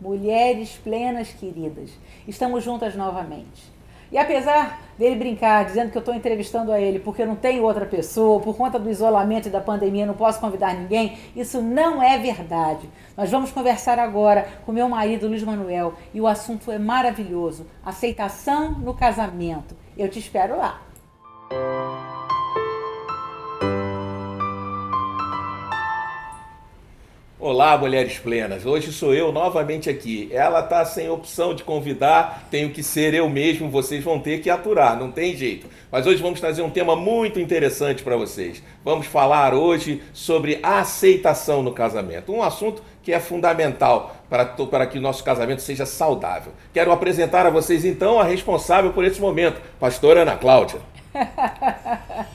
mulheres plenas queridas. Estamos juntas novamente. E apesar dele brincar, dizendo que eu estou entrevistando a ele porque não tenho outra pessoa, por conta do isolamento e da pandemia, não posso convidar ninguém, isso não é verdade. Nós vamos conversar agora com meu marido Luiz Manuel e o assunto é maravilhoso: aceitação no casamento. Eu te espero lá. Olá, mulheres plenas. Hoje sou eu novamente aqui. Ela tá sem opção de convidar, tenho que ser eu mesmo, vocês vão ter que aturar, não tem jeito. Mas hoje vamos trazer um tema muito interessante para vocês. Vamos falar hoje sobre aceitação no casamento, um assunto que é fundamental para, para que o nosso casamento seja saudável. Quero apresentar a vocês então a responsável por esse momento, pastora Ana Cláudia.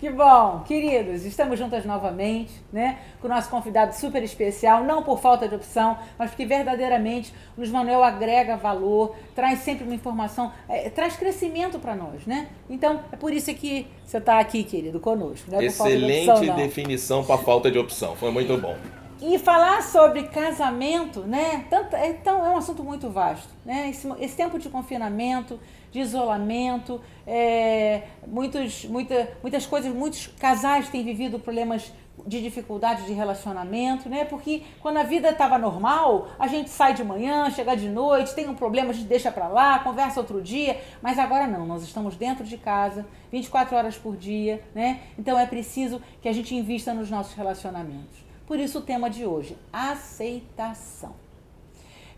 Que bom, queridos, estamos juntas novamente, né? Com o nosso convidado super especial, não por falta de opção, mas porque verdadeiramente o Luiz Manuel agrega valor, traz sempre uma informação, é, traz crescimento para nós, né? Então, é por isso que você está aqui, querido, conosco. Não é Excelente opção, definição para falta de opção, foi muito bom. E falar sobre casamento, né? Tanto, então, é um assunto muito vasto, né? Esse, esse tempo de confinamento, de isolamento, é, muitos, muita, muitas coisas, muitos casais têm vivido problemas de dificuldade de relacionamento, né? Porque quando a vida estava normal, a gente sai de manhã, chega de noite, tem um problema, a gente deixa para lá, conversa outro dia, mas agora não, nós estamos dentro de casa, 24 horas por dia, né? Então é preciso que a gente invista nos nossos relacionamentos. Por isso o tema de hoje, aceitação.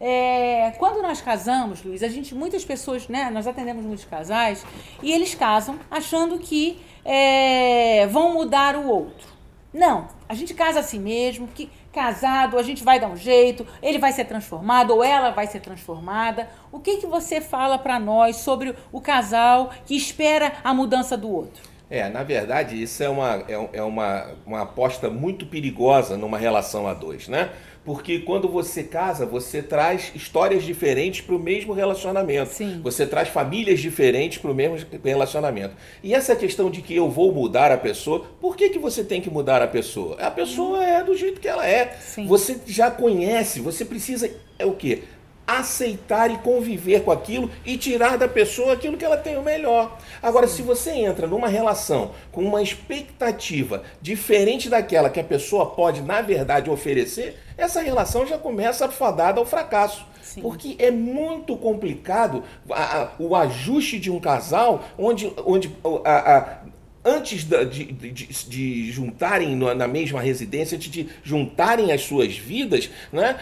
É, quando nós casamos, Luiz, a gente, muitas pessoas, né, nós atendemos muitos casais e eles casam achando que é, vão mudar o outro. Não, a gente casa assim mesmo, que casado a gente vai dar um jeito, ele vai ser transformado ou ela vai ser transformada. O que que você fala para nós sobre o casal que espera a mudança do outro? É, na verdade, isso é uma, é, é uma, uma aposta muito perigosa numa relação a dois, né? Porque quando você casa, você traz histórias diferentes para o mesmo relacionamento. Sim. Você traz famílias diferentes para o mesmo relacionamento. E essa questão de que eu vou mudar a pessoa, por que, que você tem que mudar a pessoa? A pessoa é do jeito que ela é. Sim. Você já conhece, você precisa. É o quê? Aceitar e conviver com aquilo e tirar da pessoa aquilo que ela tem o melhor. Agora, Sim. se você entra numa relação com uma expectativa diferente daquela que a pessoa pode, na verdade, oferecer, essa relação já começa fadada ao fracasso. Sim. Porque é muito complicado a, a, o ajuste de um casal onde, onde a, a antes de, de, de, de, juntarem na mesma residência, antes de juntarem as suas vidas, né,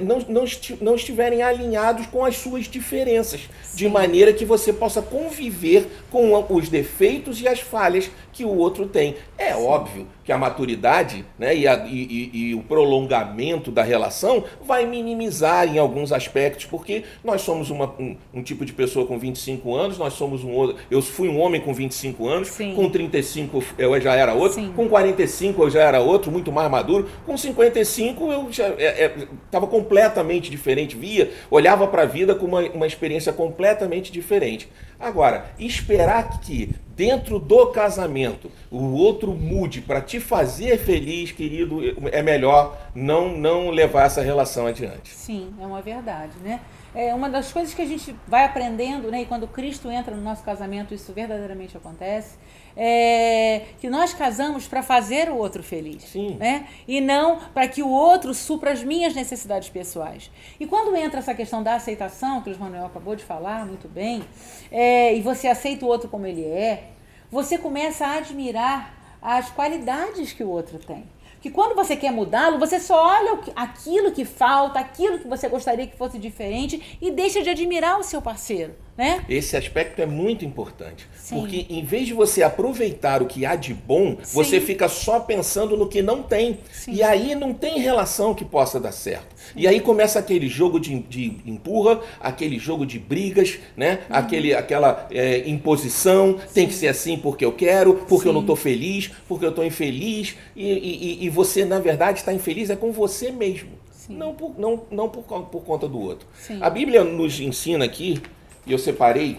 não, não, não estiverem alinhados com as suas diferenças, Sim. de maneira que você possa conviver com os defeitos e as falhas que o outro tem. É Sim. óbvio que a maturidade né, e, a, e, e, o prolongamento da relação vai minimizar em alguns aspectos, porque nós somos uma, um, um, tipo de pessoa com 25 anos, nós somos um outro. Eu fui um homem com 25 anos, Sim. Com 35 eu já era outro, Sim. com 45 eu já era outro, muito mais maduro, com 55 eu já estava é, é, completamente diferente, via, olhava para a vida com uma, uma experiência completamente diferente. Agora, esperar que dentro do casamento o outro mude para te fazer feliz, querido, é melhor não não levar essa relação adiante. Sim, é uma verdade, né? É uma das coisas que a gente vai aprendendo, né? E quando Cristo entra no nosso casamento, isso verdadeiramente acontece é, que nós casamos para fazer o outro feliz, Sim. né? E não para que o outro supra as minhas necessidades pessoais. E quando entra essa questão da aceitação, que o Manuel acabou de falar muito bem, é, e você aceita o outro como ele é, você começa a admirar as qualidades que o outro tem que quando você quer mudá-lo, você só olha aquilo que falta, aquilo que você gostaria que fosse diferente e deixa de admirar o seu parceiro. Né? Esse aspecto é muito importante. Sim. Porque em vez de você aproveitar o que há de bom, Sim. você fica só pensando no que não tem. Sim. E aí não tem relação que possa dar certo. E aí começa aquele jogo de, de empurra, aquele jogo de brigas, né? Uhum. Aquele, aquela é, imposição, tem que ser assim porque eu quero, porque eu não estou feliz, porque eu estou infeliz. E, e, e, você, na verdade, está infeliz é com você mesmo. Não, por, não, não por, por conta do outro. A Bíblia nos ensina aqui e eu separei,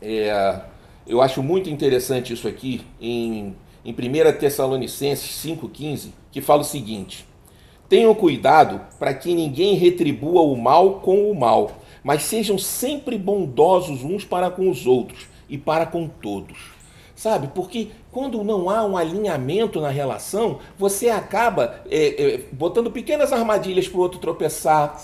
é, eu acho muito interessante isso aqui, em, em 1 Tessalonicenses 5,15, que fala o seguinte: Tenham cuidado para que ninguém retribua o mal com o mal, mas sejam sempre bondosos uns para com os outros e para com todos. Sabe? Porque quando não há um alinhamento na relação, você acaba é, é, botando pequenas armadilhas para o outro tropeçar,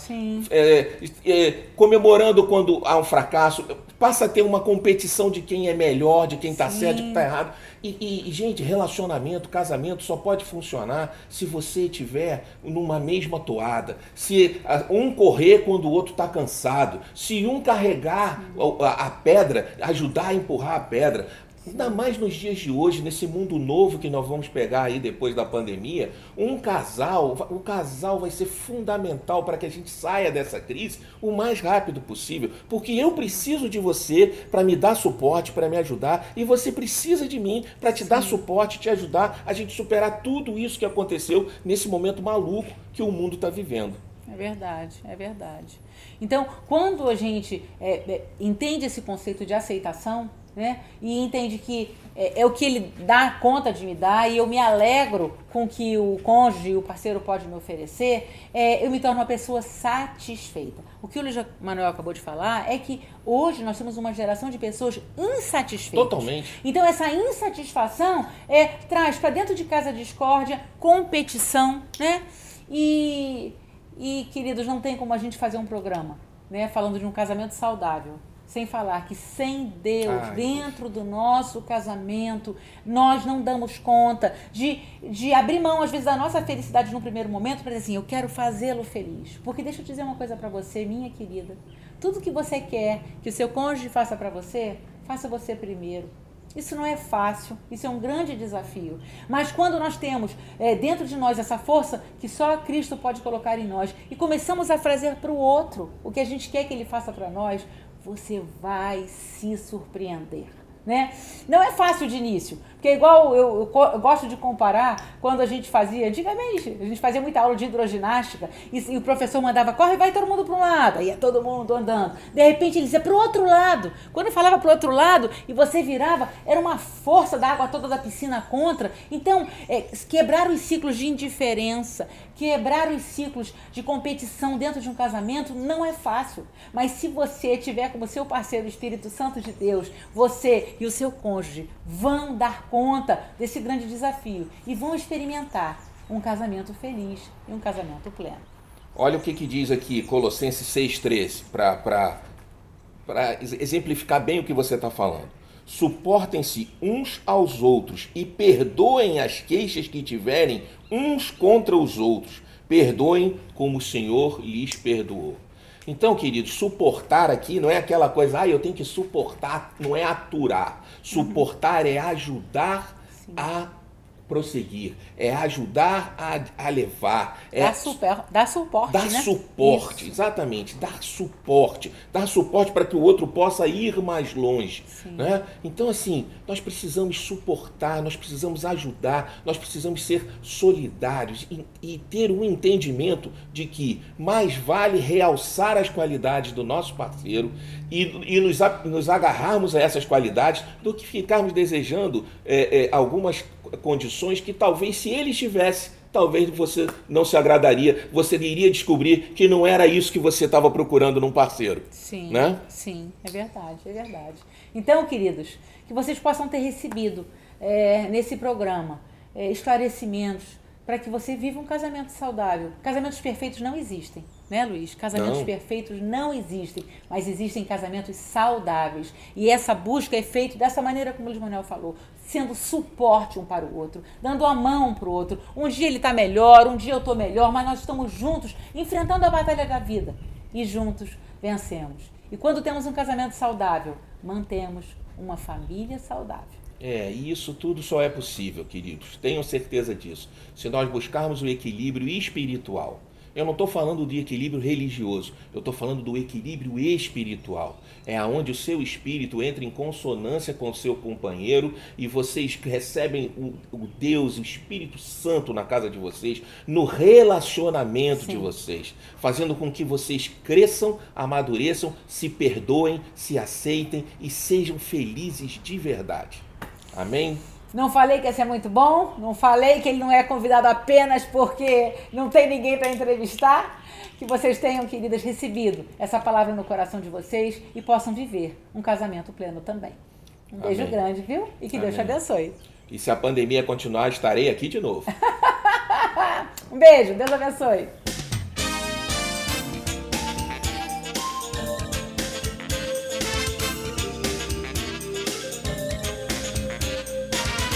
é, é, comemorando quando há um fracasso, passa a ter uma competição de quem é melhor, de quem está certo, de quem está errado. E, e, gente, relacionamento, casamento só pode funcionar se você tiver numa mesma toada. Se um correr quando o outro está cansado. Se um carregar a, a pedra, ajudar a empurrar a pedra. Ainda mais nos dias de hoje, nesse mundo novo que nós vamos pegar aí depois da pandemia, um casal, o casal vai ser fundamental para que a gente saia dessa crise o mais rápido possível, porque eu preciso de você para me dar suporte, para me ajudar, e você precisa de mim para te Sim. dar suporte, te ajudar a gente superar tudo isso que aconteceu nesse momento maluco que o mundo está vivendo. É verdade, é verdade. Então, quando a gente é, é, entende esse conceito de aceitação, né? E entende que é, é, o que ele dá conta de me dar e eu me alegro com o que o cônjuge, o parceiro pode me oferecer, é, eu me torno uma pessoa satisfeita. O que o Luiz Manuel acabou de falar é que hoje nós temos uma geração de pessoas insatisfeitas. Totalmente. Então essa insatisfação é, traz para dentro de casa discórdia, competição, né? E, e, queridos, não tem como a gente fazer um programa, né? Falando de um casamento saudável sem falar que sem Deus Ai. dentro do nosso casamento, nós não damos conta de, de abrir mão, às vezes, da nossa felicidade no primeiro momento para dizer assim: eu quero fazê-lo feliz. Porque deixa eu dizer uma coisa para você, minha querida: tudo que você quer que o seu cônjuge faça para você, faça você primeiro. Isso não é fácil, isso é um grande desafio. Mas quando nós temos é, dentro de nós essa força que só Cristo pode colocar em nós e começamos a fazer para o outro o que a gente quer que ele faça para nós, você vai se surpreender. Né? Não é fácil de início, porque igual eu, eu, eu, gosto de comparar quando a gente fazia, antigamente, a gente fazia muita aula de hidroginástica e, e o professor mandava, corre, vai todo mundo para um lado, ia todo mundo andando. De repente ele dizia para o outro lado. Quando falava para o outro lado e você virava, era uma força da água toda da piscina contra. Então, é, quebrar os ciclos de indiferença, quebrar os ciclos de competição dentro de um casamento não é fácil. Mas se você tiver como seu parceiro o Espírito Santo de Deus, você e o seu cônjuge vão dar conta desse grande desafio e vão experimentar um casamento feliz e um casamento pleno. Olha o que, que diz aqui Colossenses 6,13, para exemplificar bem o que você está falando. Suportem-se uns aos outros e perdoem as queixas que tiverem uns contra os outros. Perdoem como o Senhor lhes perdoou. Então, queridos, suportar aqui não é aquela coisa, ah, eu tenho que suportar, não é aturar. Suportar é ajudar Sim. a prosseguir, é ajudar a, a levar. É dar, super, dar suporte. Dar né? suporte, Isso. exatamente. Dar suporte. Dar suporte para que o outro possa ir mais longe. Né? Então, assim, nós precisamos suportar, nós precisamos ajudar, nós precisamos ser solidários e, e ter um entendimento de que mais vale realçar as qualidades do nosso parceiro e, e nos, nos agarrarmos a essas qualidades do que ficarmos desejando é, é, algumas condições que talvez se ele estivesse, talvez você não se agradaria, você iria descobrir que não era isso que você estava procurando num parceiro. Sim, né? sim, é verdade, é verdade. Então, queridos, que vocês possam ter recebido é, nesse programa é, esclarecimentos para que você viva um casamento saudável. Casamentos perfeitos não existem né, Luiz? Casamentos não. perfeitos não existem, mas existem casamentos saudáveis. E essa busca é feita dessa maneira como o Luiz Manuel falou, sendo suporte um para o outro, dando a mão para o outro. Um dia ele está melhor, um dia eu estou melhor, mas nós estamos juntos enfrentando a batalha da vida e juntos vencemos. E quando temos um casamento saudável, mantemos uma família saudável. É, e isso tudo só é possível, queridos. Tenham certeza disso. Se nós buscarmos o equilíbrio espiritual eu não estou falando de equilíbrio religioso, eu estou falando do equilíbrio espiritual. É aonde o seu espírito entra em consonância com o seu companheiro e vocês recebem o, o Deus, o Espírito Santo na casa de vocês, no relacionamento Sim. de vocês, fazendo com que vocês cresçam, amadureçam, se perdoem, se aceitem e sejam felizes de verdade. Amém? Não falei que ia ser muito bom, não falei que ele não é convidado apenas porque não tem ninguém para entrevistar. Que vocês tenham, queridas, recebido essa palavra no coração de vocês e possam viver um casamento pleno também. Um beijo Amém. grande, viu? E que Amém. Deus te abençoe. E se a pandemia continuar, estarei aqui de novo. um beijo, Deus abençoe.